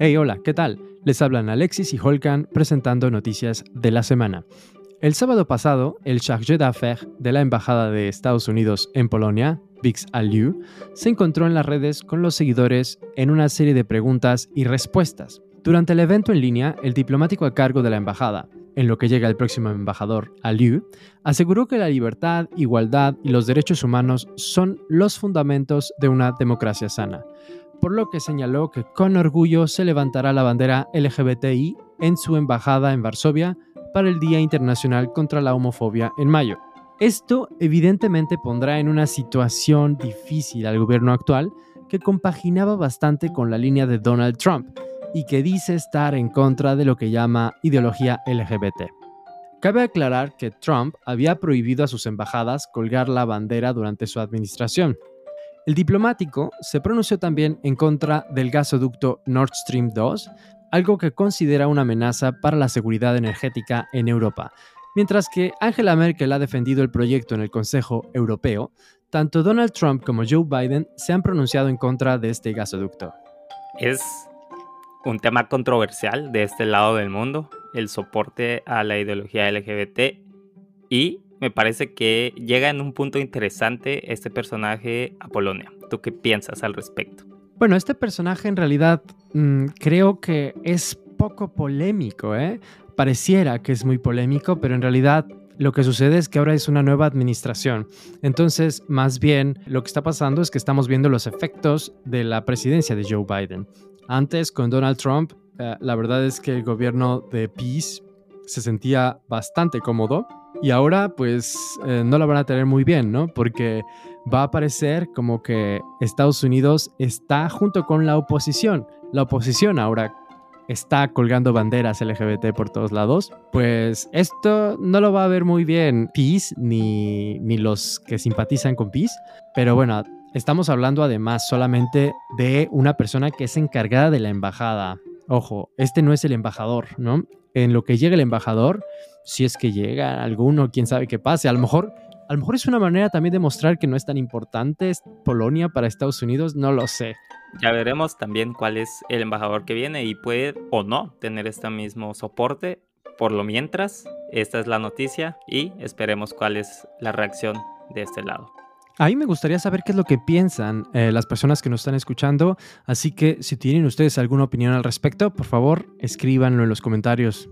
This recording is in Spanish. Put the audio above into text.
Hey, hola, ¿qué tal? Les hablan Alexis y Holkan presentando noticias de la semana. El sábado pasado, el chargé d'affaires de la Embajada de Estados Unidos en Polonia, Vix Aliu, se encontró en las redes con los seguidores en una serie de preguntas y respuestas. Durante el evento en línea, el diplomático a cargo de la embajada, en lo que llega el próximo embajador, Aliu, aseguró que la libertad, igualdad y los derechos humanos son los fundamentos de una democracia sana, por lo que señaló que con orgullo se levantará la bandera LGBTI en su embajada en Varsovia para el Día Internacional contra la Homofobia en mayo. Esto evidentemente pondrá en una situación difícil al gobierno actual que compaginaba bastante con la línea de Donald Trump, y que dice estar en contra de lo que llama ideología LGBT. Cabe aclarar que Trump había prohibido a sus embajadas colgar la bandera durante su administración. El diplomático se pronunció también en contra del gasoducto Nord Stream 2, algo que considera una amenaza para la seguridad energética en Europa. Mientras que Angela Merkel ha defendido el proyecto en el Consejo Europeo, tanto Donald Trump como Joe Biden se han pronunciado en contra de este gasoducto. Es un tema controversial de este lado del mundo, el soporte a la ideología LGBT y me parece que llega en un punto interesante este personaje a Polonia. ¿Tú qué piensas al respecto? Bueno, este personaje en realidad mm, creo que es poco polémico, ¿eh? Pareciera que es muy polémico, pero en realidad lo que sucede es que ahora es una nueva administración. Entonces, más bien, lo que está pasando es que estamos viendo los efectos de la presidencia de Joe Biden. Antes, con Donald Trump, eh, la verdad es que el gobierno de Peace se sentía bastante cómodo y ahora pues eh, no la van a tener muy bien, ¿no? Porque va a parecer como que Estados Unidos está junto con la oposición. La oposición ahora está colgando banderas LGBT por todos lados, pues esto no lo va a ver muy bien Peace ni, ni los que simpatizan con Peace, pero bueno, Estamos hablando además solamente de una persona que es encargada de la embajada. Ojo, este no es el embajador, ¿no? En lo que llega el embajador, si es que llega alguno, quién sabe qué pase, a lo mejor a lo mejor es una manera también de mostrar que no es tan importante Polonia para Estados Unidos, no lo sé. Ya veremos también cuál es el embajador que viene y puede o no tener este mismo soporte. Por lo mientras, esta es la noticia y esperemos cuál es la reacción de este lado. A mí me gustaría saber qué es lo que piensan eh, las personas que nos están escuchando, así que si tienen ustedes alguna opinión al respecto, por favor, escríbanlo en los comentarios.